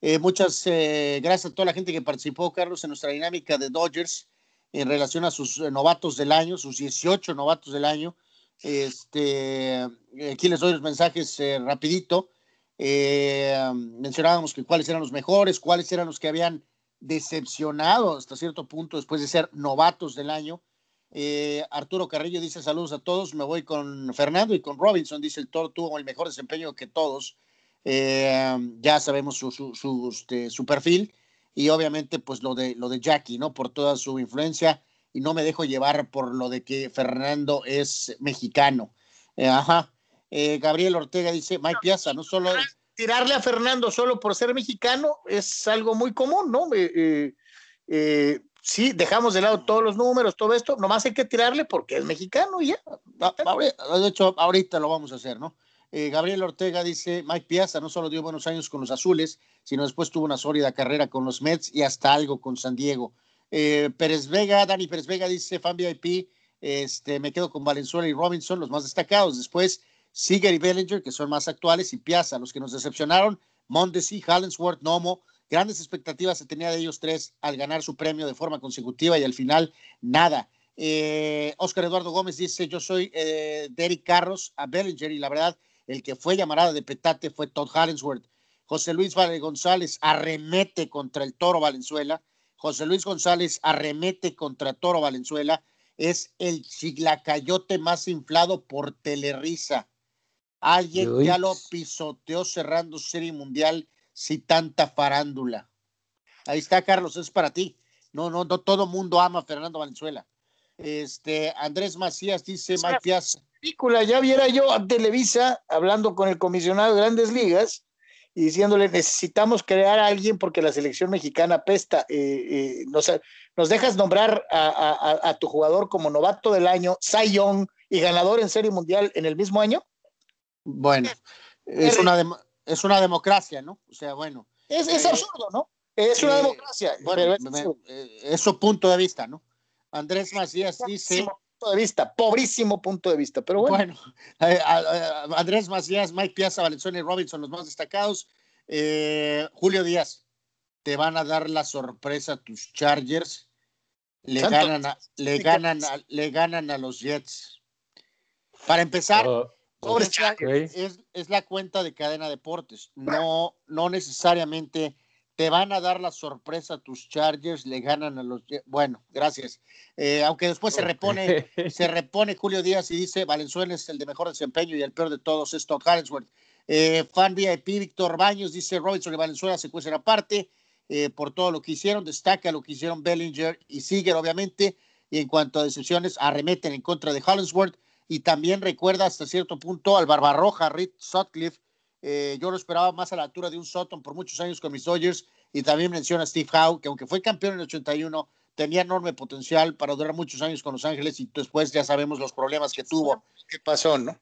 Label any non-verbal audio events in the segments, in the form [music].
Eh, muchas eh, gracias a toda la gente que participó, Carlos, en nuestra dinámica de Dodgers en relación a sus novatos del año, sus 18 novatos del año. Este, aquí les doy los mensajes rapidito. mencionábamos que cuáles eran los mejores, cuáles eran los que habían decepcionado hasta cierto punto después de ser novatos del año. Eh, Arturo Carrillo dice saludos a todos, me voy con Fernando y con Robinson, dice el Toro tuvo el mejor desempeño que todos, eh, ya sabemos su, su, este, su, perfil y obviamente pues lo de, lo de Jackie, ¿no? Por toda su influencia y no me dejo llevar por lo de que Fernando es mexicano. Eh, ajá. Gabriel Ortega dice, Mike Piazza, no solo... Tirarle a Fernando solo por ser mexicano es algo muy común, ¿no? eh, sí, dejamos de lado todos los números, todo esto, nomás hay que tirarle porque es mexicano y ya. De hecho, ahorita lo vamos a hacer, ¿no? Eh, Gabriel Ortega dice, Mike Piazza no solo dio buenos años con los azules, sino después tuvo una sólida carrera con los Mets y hasta algo con San Diego. Eh, Pérez Vega, Dani Pérez Vega dice, fan VIP, este, me quedo con Valenzuela y Robinson, los más destacados. Después, Seager y Bellinger, que son más actuales, y Piazza, los que nos decepcionaron, Mondesi, Hallinsworth, Nomo, Grandes expectativas se tenía de ellos tres al ganar su premio de forma consecutiva y al final nada. Eh, Oscar Eduardo Gómez dice, yo soy eh, Derek Carros a Bellinger y la verdad, el que fue llamarada de petate fue Todd Hallinsworth. José Luis Vale González arremete contra el Toro Valenzuela. José Luis González arremete contra Toro Valenzuela. Es el chiglacayote más inflado por Telerisa. Alguien ya lo pisoteó cerrando Serie Mundial si tanta farándula. Ahí está, Carlos, es para ti. No, no, no todo mundo ama a Fernando Valenzuela. Este, Andrés Macías dice, Mike Película, ya viera yo a Televisa hablando con el comisionado de Grandes Ligas y diciéndole, necesitamos crear a alguien porque la selección mexicana pesta. Eh, eh, nos, nos, dejas nombrar a, tu jugador como novato del año, Cy Young, y ganador en Serie Mundial en el mismo año? Bueno, es una, es una democracia, ¿no? O sea, bueno. Es, es eh, absurdo, ¿no? Es una eh, democracia. Bueno, eh, es, su punto de vista, ¿no? Andrés Macías dice. Punto de vista, pobrísimo punto de vista, pero bueno. Bueno, Andrés Macías, Mike Piazza, Valenzuela y Robinson, los más destacados. Julio Díaz, te van a dar la sorpresa tus Chargers. Le ganan, a, le, ganan a, le ganan a los Jets. Para empezar, oh. Es, la cuenta de cadena deportes. No, no necesariamente te van a dar la sorpresa tus Chargers, le ganan a los. Bueno, gracias. Eh, aunque después se repone, se repone Julio Díaz y dice: Valenzuela es el de mejor desempeño y el peor de todos es Todd Harrisworth. Eh, fan VIP Víctor Baños dice: Robinson y Valenzuela se cuecen aparte eh, por todo lo que hicieron. Destaca lo que hicieron Bellinger y Seager, obviamente. Y en cuanto a decisiones, arremeten en contra de Hollingsworth y también recuerda hasta cierto punto al Barbarroja, Reed Sutcliffe. Eh, yo lo esperaba más a la altura de un Sutton por muchos años con mis Dodgers y también menciona a Steve Howe, que aunque fue campeón en el 81, tenía enorme potencial para durar muchos años con Los Ángeles y después ya sabemos los problemas que tuvo. ¿Qué pasó, no?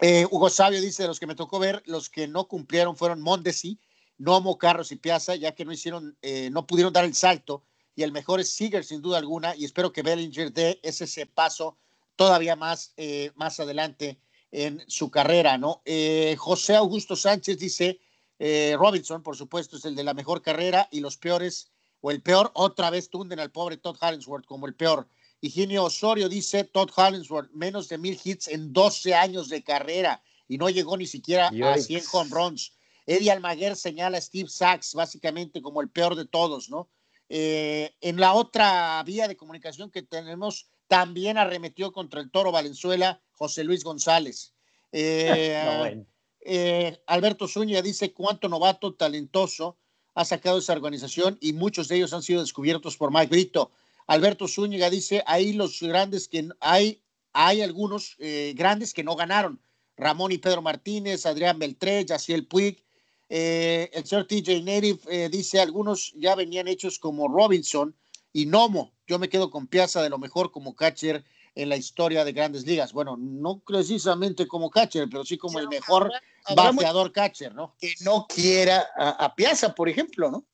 Eh, Hugo Sabio dice, de los que me tocó ver, los que no cumplieron fueron Mondesi, Nomo, Carros y Piazza, ya que no hicieron, eh, no pudieron dar el salto y el mejor es Seager sin duda alguna y espero que Bellinger dé ese, ese paso todavía más, eh, más adelante en su carrera, ¿no? Eh, José Augusto Sánchez dice, eh, Robinson, por supuesto, es el de la mejor carrera y los peores, o el peor, otra vez tunden al pobre Todd Hollingsworth como el peor. Higinio Osorio dice, Todd Hollingsworth, menos de mil hits en 12 años de carrera y no llegó ni siquiera a 100 home runs. Eddie Almaguer señala a Steve Sachs básicamente como el peor de todos, ¿no? En la otra vía de comunicación que tenemos, también arremetió contra el Toro Valenzuela José Luis González. [laughs] Eh, eh, Alberto Zúñiga dice cuánto novato talentoso ha sacado esa organización y muchos de ellos han sido descubiertos por Mike Brito. Alberto Zúñiga dice, ahí los grandes que hay, hay algunos eh, grandes que no ganaron. Ramón y Pedro Martínez, Adrián Beltré, Yaciel Puig. El señor TJ Native dice, algunos ya venían hechos como Robinson, y Nomo. Yo me quedo con Piazza de lo mejor como catcher en la historia de grandes ligas. Bueno, no precisamente como catcher, pero sí como el mejor bateador catcher, ¿no? Que no quiera a, Piazza, por ejemplo, ¿no?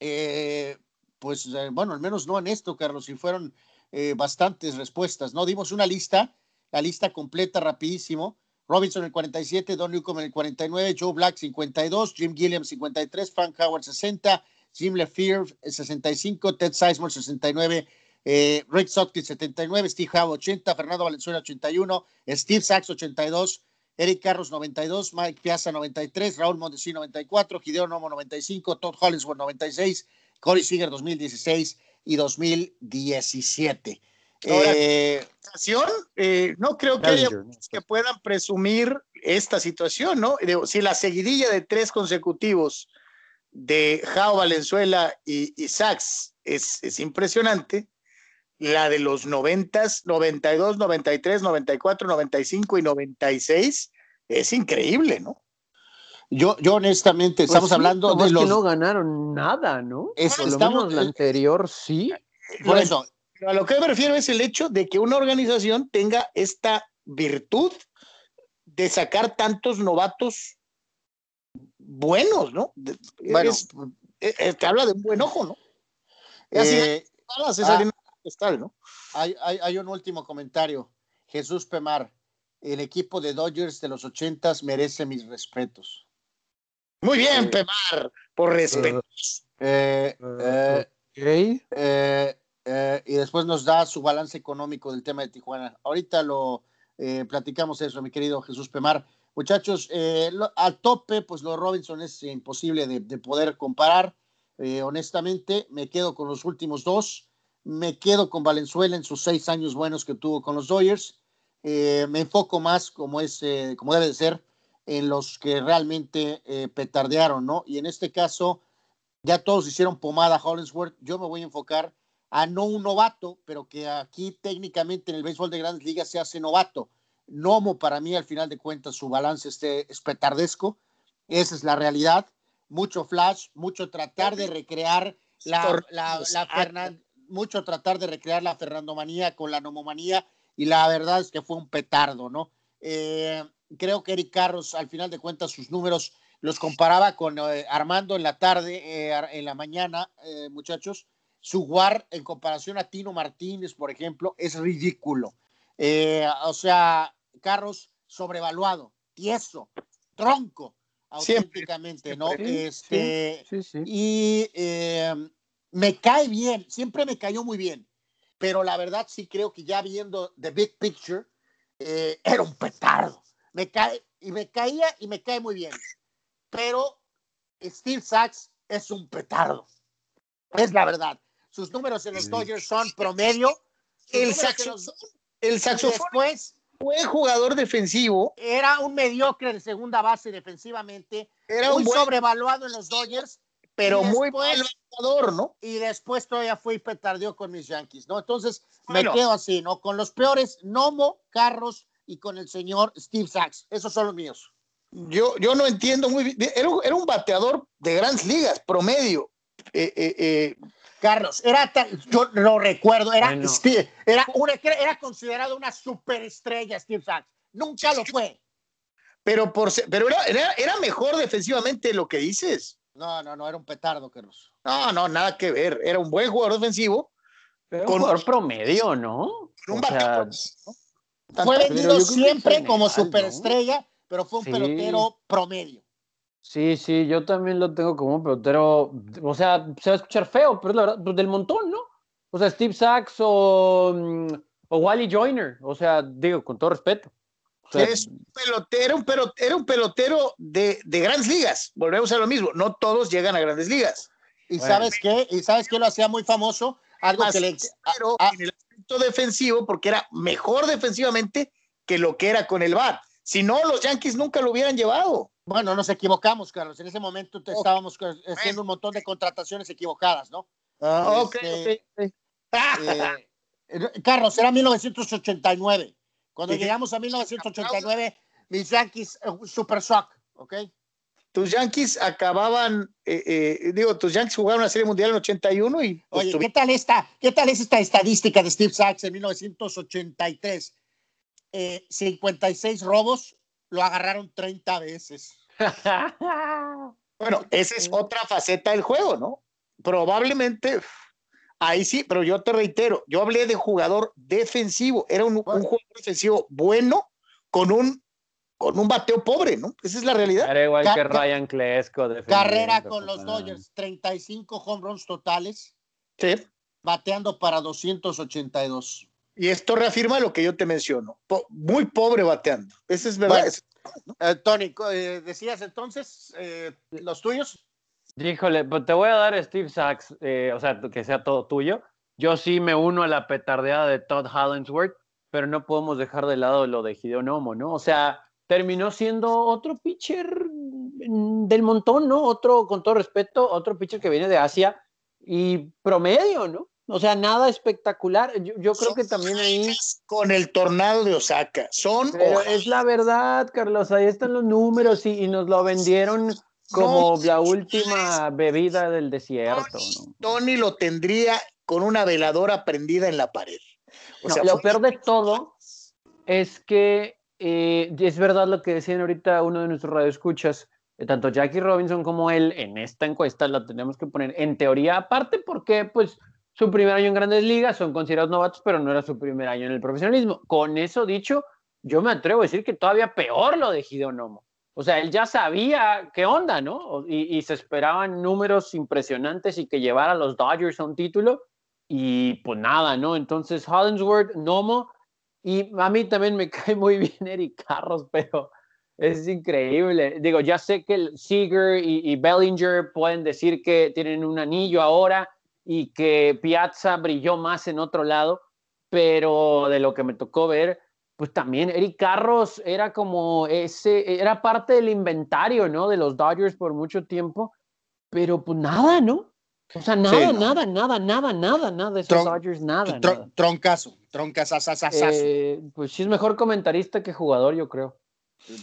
Eh, pues eh, bueno, al menos no en esto, Carlos, y fueron eh, bastantes respuestas, ¿no? Dimos una lista, la lista completa rapidísimo, Robinson el 47, Don Newcomb el 49, Joe Black 52, Jim Gilliam 53, Frank Howard 60, Jim Lefevre 65, Ted Sizemore 69, eh, Rick Sotkin 79, Steve Howe 80, Fernando Valenzuela 81, Steve Sachs 82, Eric Carros 92, Mike Piazza 93, Raúl Mondesi 94, Gideon Nomo 95, Todd Hollingsworth 96, Corey Seager 2016 y 2017. Eh, eh, no creo que, haya que puedan presumir esta situación, ¿no? Si la seguidilla de tres consecutivos de Jao Valenzuela y, y Sachs es, es, impresionante, la de los 90, 92, 93, 94, 95 y 96 es increíble, ¿no? Yo, yo honestamente, pues estamos hablando de los que no ganaron nada, ¿no? Es, Por lo menos la anterior sí. Por eso, a lo que me refiero es el hecho de que una organización tenga esta virtud de sacar tantos novatos buenos, ¿no? Bueno, eh, eh, te habla de un buen ojo, ¿no? Eh, así, ah, ¿no? Hay, hay, hay, un último comentario. Jesús Pemar, el equipo de Dodgers de los ochentas merece mis respetos. Muy bien, Pemar, por respeto. Eh, eh, eh, y después nos da su balance económico del tema de Tijuana. Ahorita lo platicamos eso, mi querido Jesús Pemar. Muchachos, al tope, pues lo Robinson es imposible de, de poder comparar. honestamente, me quedo con los últimos dos. Me quedo con Valenzuela en sus seis años buenos que tuvo con los Dodgers. me enfoco más, como, es, como debe de ser, en los que realmente petardearon, ¿no? Y en este caso, ya todos hicieron pomada Hollingsworth. Yo me voy a enfocar a no un novato, pero que aquí técnicamente en el béisbol de grandes ligas se hace novato. Nomo, para mí, al final de cuentas, su balance este es petardesco. Esa es la realidad. Mucho flash, mucho tratar de recrear la, la, la mucho tratar de recrear la Fernandomanía con la nomomanía, y la verdad es que fue un petardo, ¿no? Eh, creo que Eric Carros, al final de cuentas, sus números los comparaba con eh, Armando en la tarde, eh, en la mañana, muchachos. Su WAR en comparación a Tino Martínez, por ejemplo, es ridículo. o sea, Carros sobrevaluado, tieso, tronco, auténticamente, ¿no? este, Y me cae bien, siempre me cayó muy bien, pero la verdad sí creo que ya viendo The Big Picture, era un petardo. Me cae, y me caía y me cae muy bien pero Steve Sachs es un petardo. Es la verdad. Sus números en los Dodgers son promedio. El, saxofón, el después, fue jugador defensivo. Era un mediocre de segunda base defensivamente. Era muy sobrevaluado en los Dodgers. Pero muy buen jugador, ¿no? Y después todavía fui y petardeó con mis Yankees, ¿no? Entonces me quedo así, ¿no? Con los peores Nomo, Carros y con el señor Steve Sachs. Esos son los míos yo, yo no entiendo muy bien. Era, era un bateador de grandes ligas, promedio. Eh, eh, eh, Carlos, era yo lo recuerdo, era, era, era considerado una superestrella Steve Sachs. Nunca lo fue. Pero, por, pero era, era, mejor defensivamente lo que dices. No, no, no, era un petardo, Carlos. No, no, nada que ver. Era un buen jugador defensivo. con un jugador promedio, ¿no? Un bateador, Fue vendido siempre como superestrella pero fue un pelotero promedio. Sí, sí, yo también lo tengo como un pelotero, o sea, se va a escuchar feo, pero es la verdad, pues del montón, ¿no? O sea, Steve Sachs o, mm, o Wally Joyner, o sea, digo, con todo respeto. es un pelotero, un pelotero, era un pelotero de, de, grandes ligas. Volvemos a lo mismo. No todos llegan a grandes ligas. ¿Y sabes qué? ¿Y sabes qué lo hacía muy famoso? Algo que le. Pero en el aspecto defensivo, porque era mejor defensivamente que lo que era con el BAT. Si no, los Yankees nunca lo hubieran llevado. Bueno, nos equivocamos, Carlos. En ese momento estábamos haciendo un montón de contrataciones equivocadas, ¿no? Ah, ok, este, eh, Carlos, era 1989. Cuando llegamos a 1989, mis Yankees, eh, super shock, ¿ok? Tus Yankees acababan, eh, digo, tus Yankees jugaron la Serie Mundial en 81 y... Pues, Oye, ¿qué tal, esta, ¿qué tal es esta estadística de Steve Sachs en 1983? 56 eh, robos, lo agarraron 30 veces. [laughs] bueno, esa es otra faceta del juego, ¿no? Probablemente, ahí sí, pero yo te reitero, yo hablé de jugador defensivo, era un, jugador defensivo bueno, con un con un bateo pobre, ¿no? Esa es la realidad. Era igual que Ryan Klesko. Carrera con los compadre. Dodgers, 35 home runs totales, Sí. bateando para 282. Y esto reafirma lo que yo te menciono. Po- muy pobre bateando. Esa es verdad. Bueno. Eh, Tony, eh, decías entonces eh, los tuyos. Híjole, pues te voy a dar a Steve Sachs, eh, o sea, que sea todo tuyo. Yo sí me uno a la petardeada de Todd Hollingsworth, pero no podemos dejar de lado lo de Hideo Nomo, ¿no? O sea, terminó siendo otro pitcher mm, del montón, ¿no? Otro, con todo respeto, otro pitcher que viene de Asia y promedio, ¿no? O sea, nada espectacular. Yo, yo creo son que también ahí... Con el tornado de Osaka. Son Pero es la verdad, Carlos, ahí están los números y, y nos lo vendieron como No, la última bebida del desierto, ¿no? Tony lo tendría con una veladora prendida en la pared. O No, sea, lo peor de todo es que eh, es verdad lo que decían ahorita uno de nuestros radioescuchas, eh, tanto Jackie Robinson como él, en esta encuesta la tenemos que poner en teoría aparte porque pues su primer año en grandes ligas son considerados novatos, pero no era su primer año en el profesionalismo. Con eso dicho, yo me atrevo a decir que todavía peor lo de Hideo Nomo. O sea, él ya sabía qué onda, ¿no? Y, se esperaban números impresionantes y que llevara a los Dodgers a un título y pues nada, ¿no? Entonces, Hollingsworth, Nomo, y a mí también me [laughs] cae muy bien Eric Carros, pero es increíble. Digo, ya sé que el Seager y Bellinger pueden decir que tienen un anillo ahora y que Piazza brilló más en otro lado, pero de lo que me tocó ver, pues también Eric Carros era como ese, era parte del inventario, ¿no? De los Dodgers por mucho tiempo, pero pues nada, ¿no? O sea, nada, no. nada, nada, nada, nada, nada de esos Tron- Dodgers, nada, Tron- nada. troncazo, troncazazazazazo. Eh, pues sí es mejor comentarista que jugador, yo creo.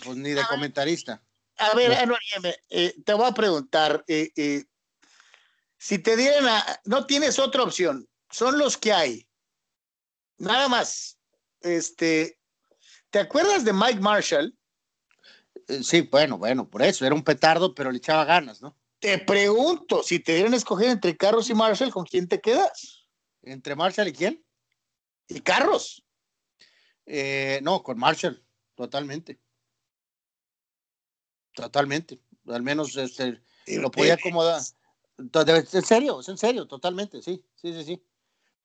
pues ni de comentarista. A ver, Anuar Yeme, eh, te voy a preguntar, eh, eh, si te dieran a, no tienes otra opción, son los que hay, nada más. Este, ¿te acuerdas de Mike Marshall? Eh, sí, bueno, bueno, por eso, era un petardo, pero le echaba ganas, ¿no? Te pregunto, si te dieran a escoger entre Carros y Marshall, ¿con quién te quedas? ¿Entre Marshall y quién? Y Carros. Eh, no, con Marshall, totalmente. Totalmente. Al menos este, lo podía Eh, acomodar. En serio, es en serio, totalmente, sí, sí, sí, sí.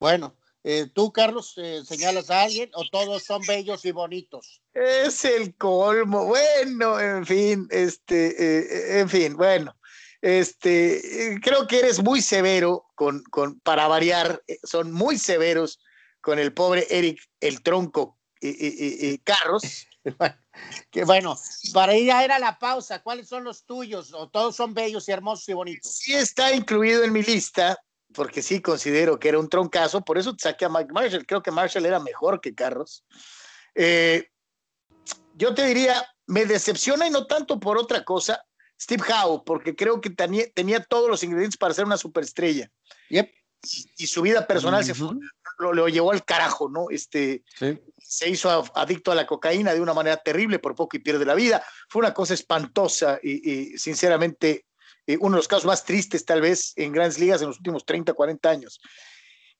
Bueno, eh, tú, Carlos, eh, señalas a alguien o todos son bellos y bonitos. Es el colmo. Bueno, en fin, este, eh, en fin, bueno, este, eh, creo que eres muy severo con, con, para variar, son muy severos con el pobre Eric, el tronco y, y- y- y Carros. [laughs] [laughs] Que bueno, para ir a ir a la pausa, ¿cuáles son los tuyos? ¿O todos son bellos y hermosos y bonitos? Sí está incluido en mi lista, porque sí considero que era un troncazo, por eso saqué a Mike Marshall. Creo que Marshall era mejor que Carros. Eh, yo te diría, me decepciona y no tanto por otra cosa, Steve Howe, porque creo que tenía, tenía todos los ingredientes para ser una superestrella. Yep. Y su vida personal se fue. Lo, lo llevó al carajo, ¿no? Este, Sí. se hizo adicto a la cocaína de una manera terrible, por poco y pierde la vida. Fue una cosa espantosa y, y, sinceramente eh, uno de los casos más tristes tal vez en grandes ligas en los últimos 30, 40 años.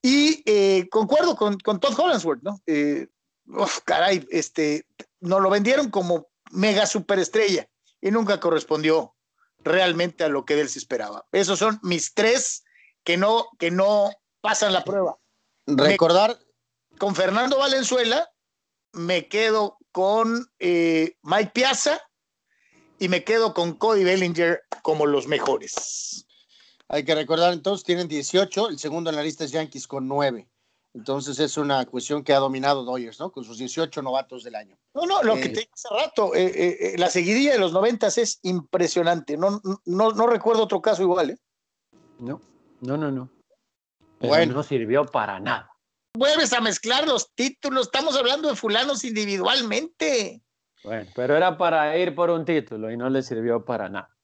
Y eh, concuerdo con, con Todd Hollandsworth, ¿no? Eh, uf, caray, este, nos lo vendieron como mega superestrella y nunca correspondió realmente a lo que de él se esperaba. Esos son mis tres que no, que no pasan la prueba. Recordar, Con Fernando Valenzuela me quedo con eh, Mike Piazza y me quedo con Cody Bellinger como los mejores. hay que recordar entonces, tienen 18, el segundo en la lista es Yankees con 9. Entonces es una cuestión que ha dominado Dodgers, ¿no? Con sus 18 novatos del año. No, no, lo Eh. que te dije hace rato, eh, eh, eh, la seguidilla de los noventas es impresionante. No, no, no recuerdo otro caso igual. ¿eh? No, no, no, no. Pero Bueno. no sirvió para nada. Vuelves a mezclar los títulos, estamos hablando de fulanos individualmente. Bueno, pero era para ir por un título y no le sirvió para nada.